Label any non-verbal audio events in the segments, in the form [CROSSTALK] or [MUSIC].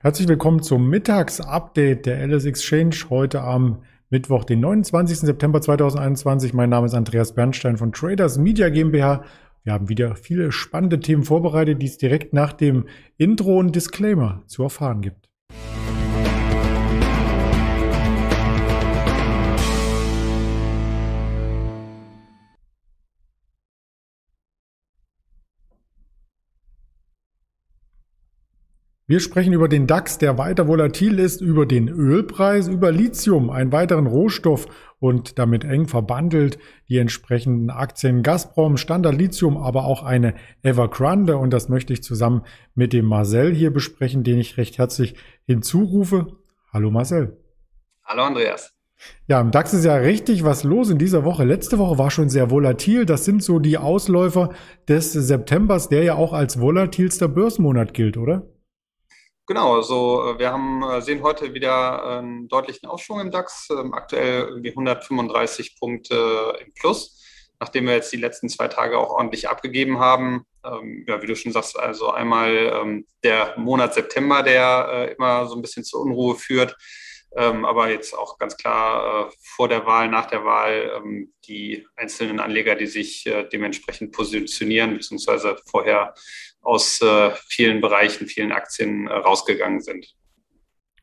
Herzlich willkommen zum Mittagsupdate der LS Exchange heute am Mittwoch, den 29. September 2021. Mein Name ist Andreas Bernstein von Traders Media GmbH. Wir haben wieder viele spannende Themen vorbereitet, die es direkt nach dem Intro und Disclaimer zu erfahren gibt. Wir sprechen über den DAX, der weiter volatil ist, über den Ölpreis, über Lithium, einen weiteren Rohstoff und damit eng verbandelt die entsprechenden Aktien Gazprom, Standard Lithium, aber auch eine Evergrande und das möchte ich zusammen mit dem Marcel hier besprechen, den ich recht herzlich hinzurufe. Hallo Marcel. Hallo Andreas. Ja, im DAX ist ja richtig was los in dieser Woche. Letzte Woche war schon sehr volatil. Das sind so die Ausläufer des Septembers, der ja auch als volatilster Börsenmonat gilt, oder? Genau, also wir haben, äh, sehen heute wieder einen deutlichen Aufschwung im DAX, ähm, aktuell irgendwie 135 Punkte im Plus, nachdem wir jetzt die letzten zwei Tage auch ordentlich abgegeben haben. Ähm, ja, wie du schon sagst, also einmal ähm, der Monat September, der äh, immer so ein bisschen zur Unruhe führt, aber jetzt auch ganz klar äh, vor der Wahl, nach der Wahl die einzelnen Anleger, die sich dementsprechend positionieren, beziehungsweise vorher aus äh, vielen Bereichen, vielen Aktien äh, rausgegangen sind.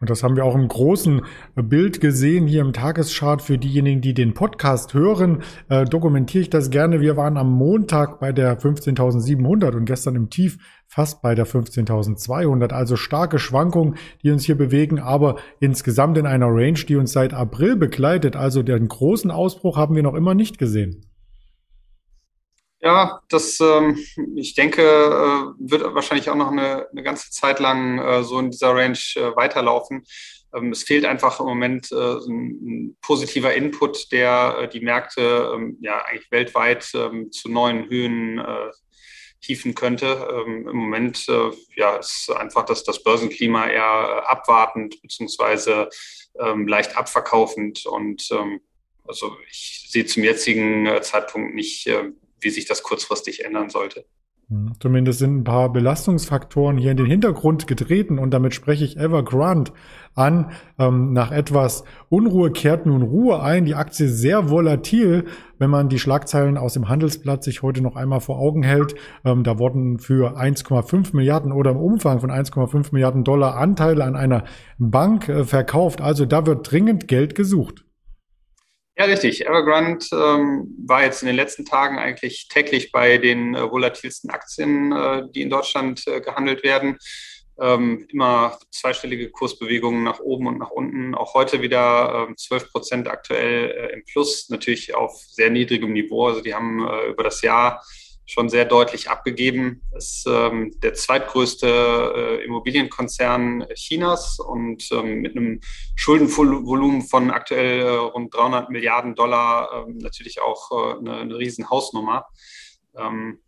Und das haben wir auch im großen Bild gesehen hier im Tageschart. Für diejenigen, die den Podcast hören, äh, dokumentiere ich das gerne. Wir waren am Montag bei der 15.700 und gestern im Tief fast bei der 15.200. Also starke Schwankungen, die uns hier bewegen, aber insgesamt in einer Range, die uns seit April begleitet. Also den großen Ausbruch haben wir noch immer nicht gesehen. Ja, das, ähm, ich denke, äh, wird wahrscheinlich auch noch eine, eine ganze Zeit lang äh, so in dieser Range äh, weiterlaufen. Ähm, es fehlt einfach im Moment äh, ein, ein, positiver Input, der äh, die Märkte ähm, ja eigentlich weltweit ähm, zu neuen Höhen äh, hieven könnte. Ähm, Im Moment ja, ist einfach das, das Börsenklima eher abwartend beziehungsweise ähm, leicht abverkaufend und also ich sehe zum jetzigen Zeitpunkt nicht, wie sich das kurzfristig ändern sollte. Hm, zumindest sind ein paar Belastungsfaktoren hier in den Hintergrund getreten und damit spreche ich Evergrande an. Ähm, nach etwas Unruhe kehrt nun Ruhe ein. Die Aktie sehr volatil, wenn man die Schlagzeilen aus dem Handelsblatt sich heute noch einmal vor Augen hält. Ähm, da wurden für 1,5 Milliarden oder im Umfang von 1,5 Milliarden Dollar Anteile an einer Bank äh, verkauft. Also da wird dringend Geld gesucht. Ja, richtig. Evergrande ähm, war jetzt in den letzten Tagen eigentlich täglich bei den äh, volatilsten Aktien, äh, die in Deutschland äh, gehandelt werden. Ähm, immer zweistellige Kursbewegungen nach oben und nach unten. Auch heute wieder äh, 12 Prozent aktuell äh, im Plus, natürlich auf sehr niedrigem Niveau. Also die haben äh, über das Jahr schon sehr deutlich abgegeben. Das ist ähm, der zweitgrößte äh, Immobilienkonzern Chinas und ähm, mit einem Schuldenvolumen von aktuell äh, rund 300 Milliarden Dollar ähm, natürlich auch äh, eine, eine riesen Hausnummer. Ähm,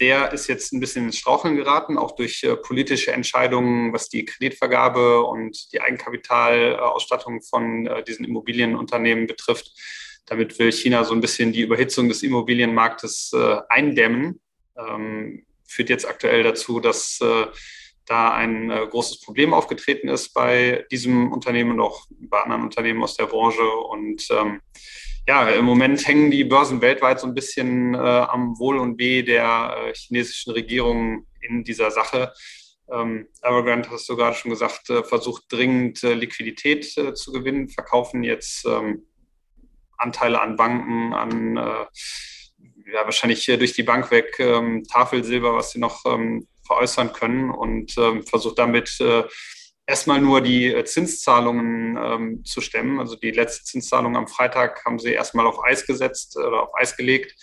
der ist jetzt ein bisschen ins Straucheln geraten, auch durch äh, politische Entscheidungen, was die Kreditvergabe und die Eigenkapitalausstattung von äh, diesen Immobilienunternehmen betrifft. Damit will China so ein bisschen die Überhitzung des Immobilienmarktes äh, eindämmen. Ähm, führt jetzt aktuell dazu, dass äh, da ein äh, großes Problem aufgetreten ist bei diesem Unternehmen und auch bei anderen Unternehmen aus der Branche. Und ähm, ja, im Moment hängen die Börsen weltweit so ein bisschen äh, am Wohl und Weh der äh, chinesischen Regierung in dieser Sache. Ähm, Evergrande, hast du gerade schon gesagt, äh, versucht dringend äh, Liquidität äh, zu gewinnen, verkaufen jetzt ähm, Anteile an Banken, an äh, ja, wahrscheinlich durch die Bank weg ähm, Tafelsilber, was sie noch ähm, veräußern können und ähm, versucht damit äh, erstmal nur die äh, Zinszahlungen ähm, zu stemmen. Also die letzte Zinszahlung am Freitag haben sie erstmal auf Eis gesetzt oder auf Eis gelegt.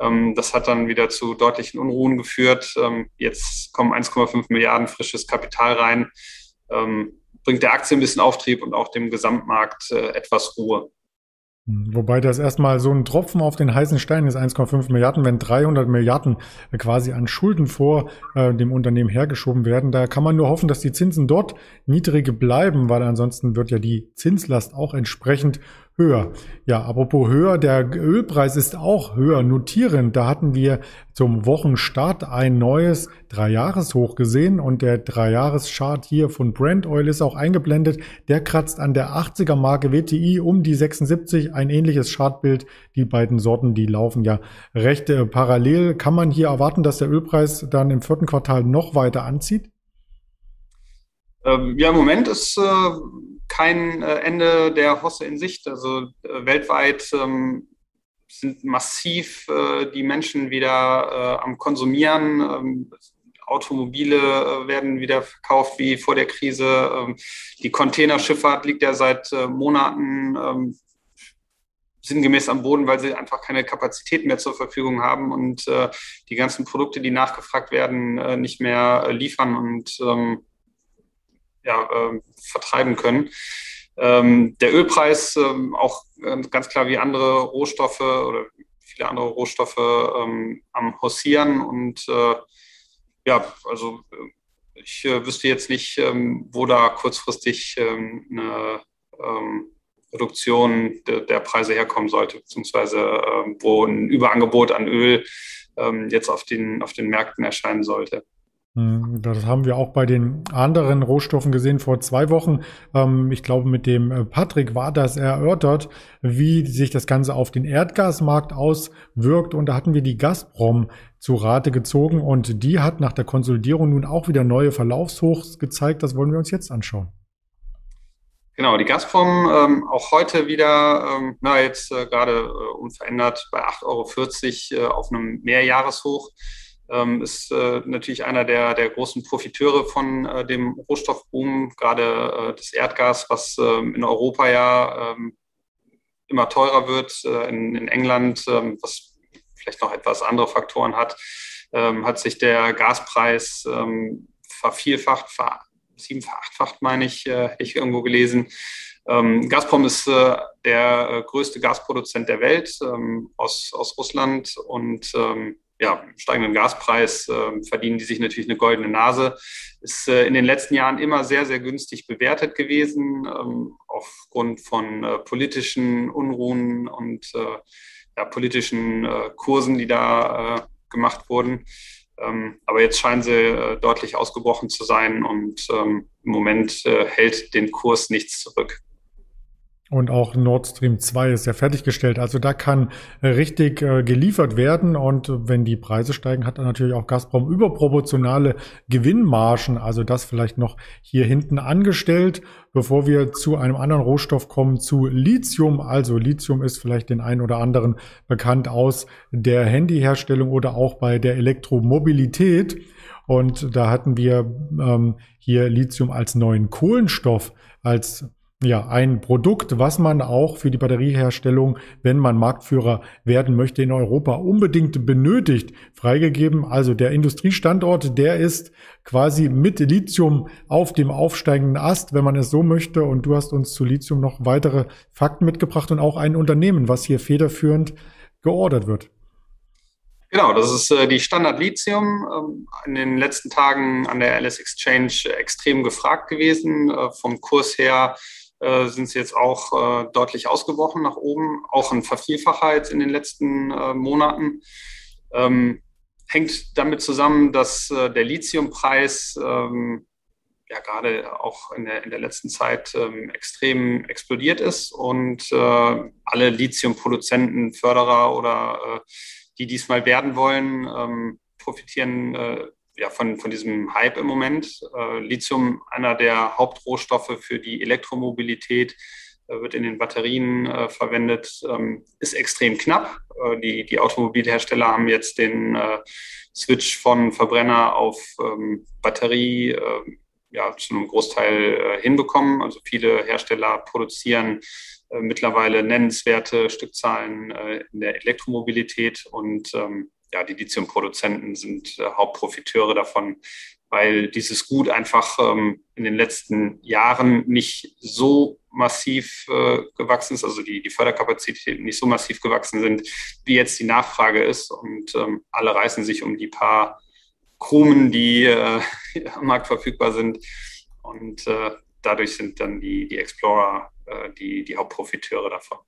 Ähm, das hat dann wieder zu deutlichen Unruhen geführt. Ähm, jetzt kommen 1,5 Milliarden frisches Kapital rein. Ähm, bringt der Aktie ein bisschen Auftrieb und auch dem Gesamtmarkt äh, etwas Ruhe. Wobei das erstmal so ein Tropfen auf den heißen Stein ist, 1,5 Milliarden, wenn 300 Milliarden quasi an Schulden vor äh, dem Unternehmen hergeschoben werden. Da kann man nur hoffen, dass die Zinsen dort niedrig bleiben, weil ansonsten wird ja die Zinslast auch entsprechend höher. Ja, apropos höher, der Ölpreis ist auch höher notierend. Da hatten wir zum Wochenstart ein neues Dreijahreshoch gesehen und der Dreijahreschart hier von Brent Oil ist auch eingeblendet. Der kratzt an der 80er Marke WTI um die 76, ein ähnliches Chartbild. Die beiden Sorten, die laufen ja recht äh, parallel. Kann man hier erwarten, dass der Ölpreis dann im vierten Quartal noch weiter anzieht? Ähm, ja, im Moment ist äh, kein äh, Ende der Hosse in Sicht. Also äh, weltweit ähm, sind massiv äh, die Menschen wieder äh, am Konsumieren. Ähm, Automobile äh, werden wieder verkauft wie vor der Krise. Ähm, die Containerschifffahrt liegt ja seit Monaten ähm, sinngemäß am Boden, weil sie einfach keine Kapazität mehr zur Verfügung haben und die ganzen Produkte, die nachgefragt werden, nicht mehr liefern. Und ähm, ja, äh, vertreiben können. Ähm, der Ölpreis ähm, auch ganz klar wie andere Rohstoffe oder viele andere Rohstoffe ähm, am Hossieren und äh, ja, also äh, ich äh, wüsste jetzt nicht, ähm, wo da kurzfristig ähm, eine ähm, Reduktion de, der Preise herkommen sollte, beziehungsweise wo ein Überangebot an Öl ähm, jetzt auf den, auf den Märkten erscheinen sollte. Hm, das haben wir auch bei den anderen Rohstoffen gesehen vor zwei Wochen. Ähm, ich glaube, mit dem äh, Patrick war das erörtert, wie sich das Ganze auf den Erdgasmarkt auswirkt. Und da hatten wir die Gazprom zu Rate gezogen und die hat nach der Konsolidierung nun auch wieder neue Verlaufshochs gezeigt. Das wollen wir uns jetzt anschauen. Genau, die Gazprom ähm, auch heute wieder, ähm, na jetzt äh, gerade äh, unverändert bei 8,40 Euro äh, auf einem Mehrjahreshoch ähm, ist äh, natürlich einer der, der großen Profiteure von äh, dem Rohstoffboom, gerade äh, das Erdgas, was ähm, in Europa ja ähm, immer teurer wird, äh, in, in, England, ähm, was vielleicht noch etwas andere Faktoren hat, ähm, hat sich der Gaspreis ähm, vervielfacht, ver sieben, meine ich, äh, ich irgendwo gelesen. Gazprom ist äh, der äh, größte Gasproduzent der Welt aus, aus Russland und ja, steigenden Gaspreis äh, verdienen die sich natürlich eine goldene Nase. Ist äh, in den letzten Jahren immer sehr, sehr günstig bewertet gewesen, ähm, aufgrund von äh, politischen Unruhen und äh, ja, politischen äh, Kursen, die da äh, gemacht wurden. Ähm, aber jetzt scheinen sie deutlich ausgebrochen zu sein und ähm, im Moment hält den Kurs nichts zurück. Und auch Nord Stream 2 ist ja fertiggestellt. Also da kann richtig äh, geliefert werden. Und wenn die Preise steigen, hat dann natürlich auch Gazprom überproportionale Gewinnmargen. Also das vielleicht noch hier hinten angestellt, bevor wir zu einem anderen Rohstoff kommen, zu Lithium. Also Lithium ist vielleicht den einen oder anderen bekannt aus der Handyherstellung oder auch bei der Elektromobilität. Und da hatten wir ähm, hier Lithium als neuen Kohlenstoff, als ja, ein Produkt, was man auch für die Batterieherstellung, wenn man Marktführer werden möchte in Europa, unbedingt benötigt, freigegeben. Also der Industriestandort, der ist quasi mit Lithium auf dem aufsteigenden Ast, wenn man es so möchte. Und du hast uns zu Lithium noch weitere Fakten mitgebracht und auch ein Unternehmen, was hier federführend geordert wird. Genau, das ist äh, die Standard Lithium. Ähm, in den letzten Tagen an der LS Exchange extrem gefragt gewesen. Äh, vom Kurs her äh, sind sie jetzt auch äh, deutlich ausgebrochen nach oben, auch ein Vervielfacher jetzt in den letzten äh, Monaten. Ähm, hängt damit zusammen, dass äh, der Lithiumpreis ähm, ja gerade auch in der, in der letzten Zeit ähm, extrem explodiert ist und äh, alle Lithiumproduzenten, Förderer oder die diesmal werden wollen, ähm, profitieren ja, von, von diesem Hype im Moment. Äh, Lithium, einer der Hauptrohstoffe für die Elektromobilität, äh, wird in den Batterien äh, verwendet, ähm, ist extrem knapp. Äh, die, die Automobilhersteller haben jetzt den äh, Switch von Verbrenner auf ähm, Batterie äh, ja, zu einem Großteil hinbekommen. Also viele Hersteller produzieren mittlerweile nennenswerte Stückzahlen in der Elektromobilität und ähm, ja, die Lithiumproduzenten sind äh, Hauptprofiteure davon, weil dieses Gut einfach ähm, in den letzten Jahren nicht so massiv äh, gewachsen ist, also die, die Förderkapazitäten nicht so massiv gewachsen sind, wie jetzt die Nachfrage ist. Und ähm, alle reißen sich um die paar Krumen, die äh, [LAUGHS] am Markt verfügbar sind. Und äh, dadurch sind dann die, die Explorer äh, die, die Hauptprofiteure davon.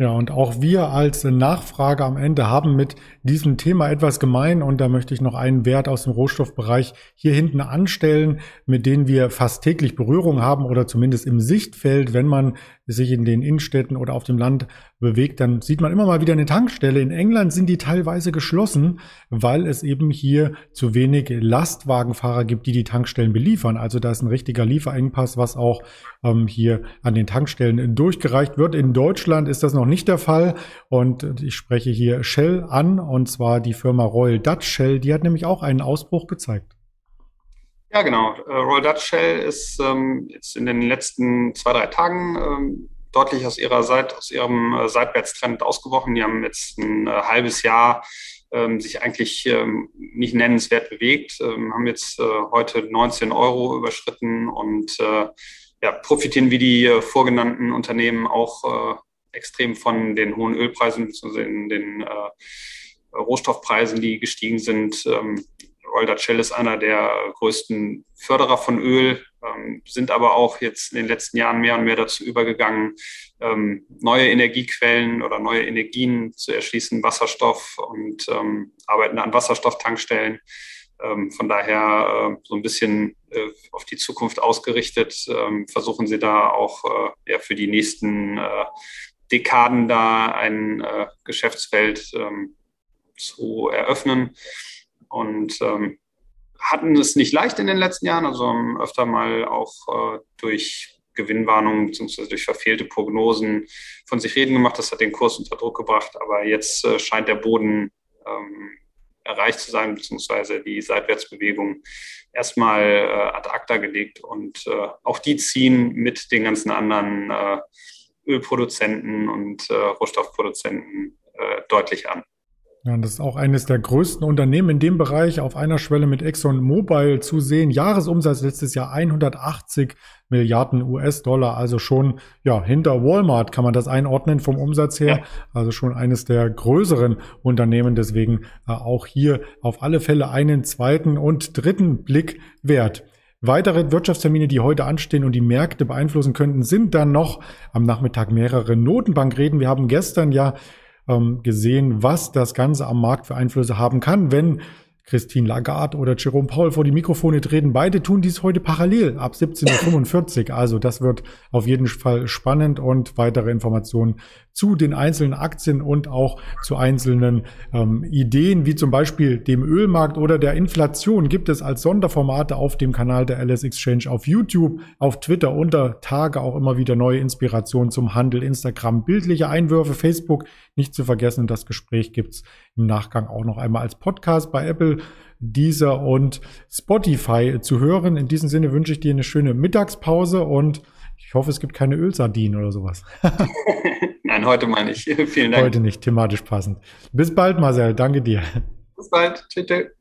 Ja, und auch wir als Nachfrage am Ende haben mit diesem Thema etwas gemein und da möchte ich noch einen Wert aus dem Rohstoffbereich hier hinten anstellen, mit denen wir fast täglich Berührung haben oder zumindest im Sichtfeld, wenn man sich in den Innenstädten oder auf dem Land bewegt, dann sieht man immer mal wieder eine Tankstelle. In England sind die teilweise geschlossen, weil es eben hier zu wenig Lastwagenfahrer gibt, die die Tankstellen beliefern. Also da ist ein richtiger Lieferengpass, was auch ähm, hier an den Tankstellen durchgereicht wird. In Deutschland ist das noch nicht der Fall und ich spreche hier Shell an und zwar die Firma Royal Dutch Shell. Die hat nämlich auch einen Ausbruch gezeigt. Ja, genau. Äh, Royal Dutch Shell ist ähm, jetzt in den letzten zwei, drei Tagen ähm, deutlich aus ihrer Seite, aus ihrem äh, Seitwärtstrend ausgebrochen. Die haben jetzt ein äh, halbes Jahr ähm, sich eigentlich ähm, nicht nennenswert bewegt, ähm, haben jetzt äh, heute 19 Euro überschritten und äh, ja, profitieren wie die äh, vorgenannten Unternehmen auch äh, extrem von den hohen Ölpreisen bzw. den Rohstoffpreisen, die gestiegen sind. Ähm, Royal Shell ist einer der größten Förderer von Öl, ähm, sind aber auch jetzt in den letzten Jahren mehr und mehr dazu übergegangen, ähm, neue Energiequellen oder neue Energien zu erschließen, Wasserstoff und ähm, arbeiten an Wasserstofftankstellen. Ähm, von daher äh, so ein bisschen äh, auf die Zukunft ausgerichtet, ähm, versuchen sie da auch äh, ja, für die nächsten äh, Dekaden da ein äh, Geschäftsfeld ähm, zu eröffnen und ähm, hatten es nicht leicht in den letzten Jahren, also haben öfter mal auch äh, durch Gewinnwarnungen bzw. durch verfehlte Prognosen von sich reden gemacht. Das hat den Kurs unter Druck gebracht, aber jetzt äh, scheint der Boden ähm, erreicht zu sein, beziehungsweise die Seitwärtsbewegung erstmal äh, ad acta gelegt. Und äh, auch die ziehen mit den ganzen anderen äh, Ölproduzenten und äh, Rohstoffproduzenten äh, deutlich an. Ja, das ist auch eines der größten Unternehmen in dem Bereich auf einer Schwelle mit ExxonMobil zu sehen. Jahresumsatz letztes Jahr 180 Milliarden US-Dollar, also schon ja hinter Walmart kann man das einordnen vom Umsatz her. Also schon eines der größeren Unternehmen. Deswegen äh, auch hier auf alle Fälle einen zweiten und dritten Blick wert. Weitere Wirtschaftstermine, die heute anstehen und die Märkte beeinflussen könnten, sind dann noch am Nachmittag mehrere Notenbankreden. Wir haben gestern ja ähm, gesehen, was das Ganze am Markt für Einflüsse haben kann, wenn Christine Lagarde oder Jerome Paul vor die Mikrofone treten. Beide tun dies heute parallel ab 17.45 Uhr. Also das wird auf jeden Fall spannend und weitere Informationen zu den einzelnen Aktien und auch zu einzelnen ähm, Ideen, wie zum Beispiel dem Ölmarkt oder der Inflation, gibt es als Sonderformate auf dem Kanal der LS Exchange auf YouTube, auf Twitter unter Tage auch immer wieder neue Inspirationen zum Handel, Instagram, bildliche Einwürfe, Facebook, nicht zu vergessen. Das Gespräch gibt's im Nachgang auch noch einmal als Podcast bei Apple. Deezer und Spotify zu hören. In diesem Sinne wünsche ich dir eine schöne Mittagspause und ich hoffe, es gibt keine Ölsardinen oder sowas. [LAUGHS] Nein, heute meine ich. [LAUGHS] Vielen Dank. Heute nicht, thematisch passend. Bis bald, Marcel. Danke dir. Bis bald. Tschüss.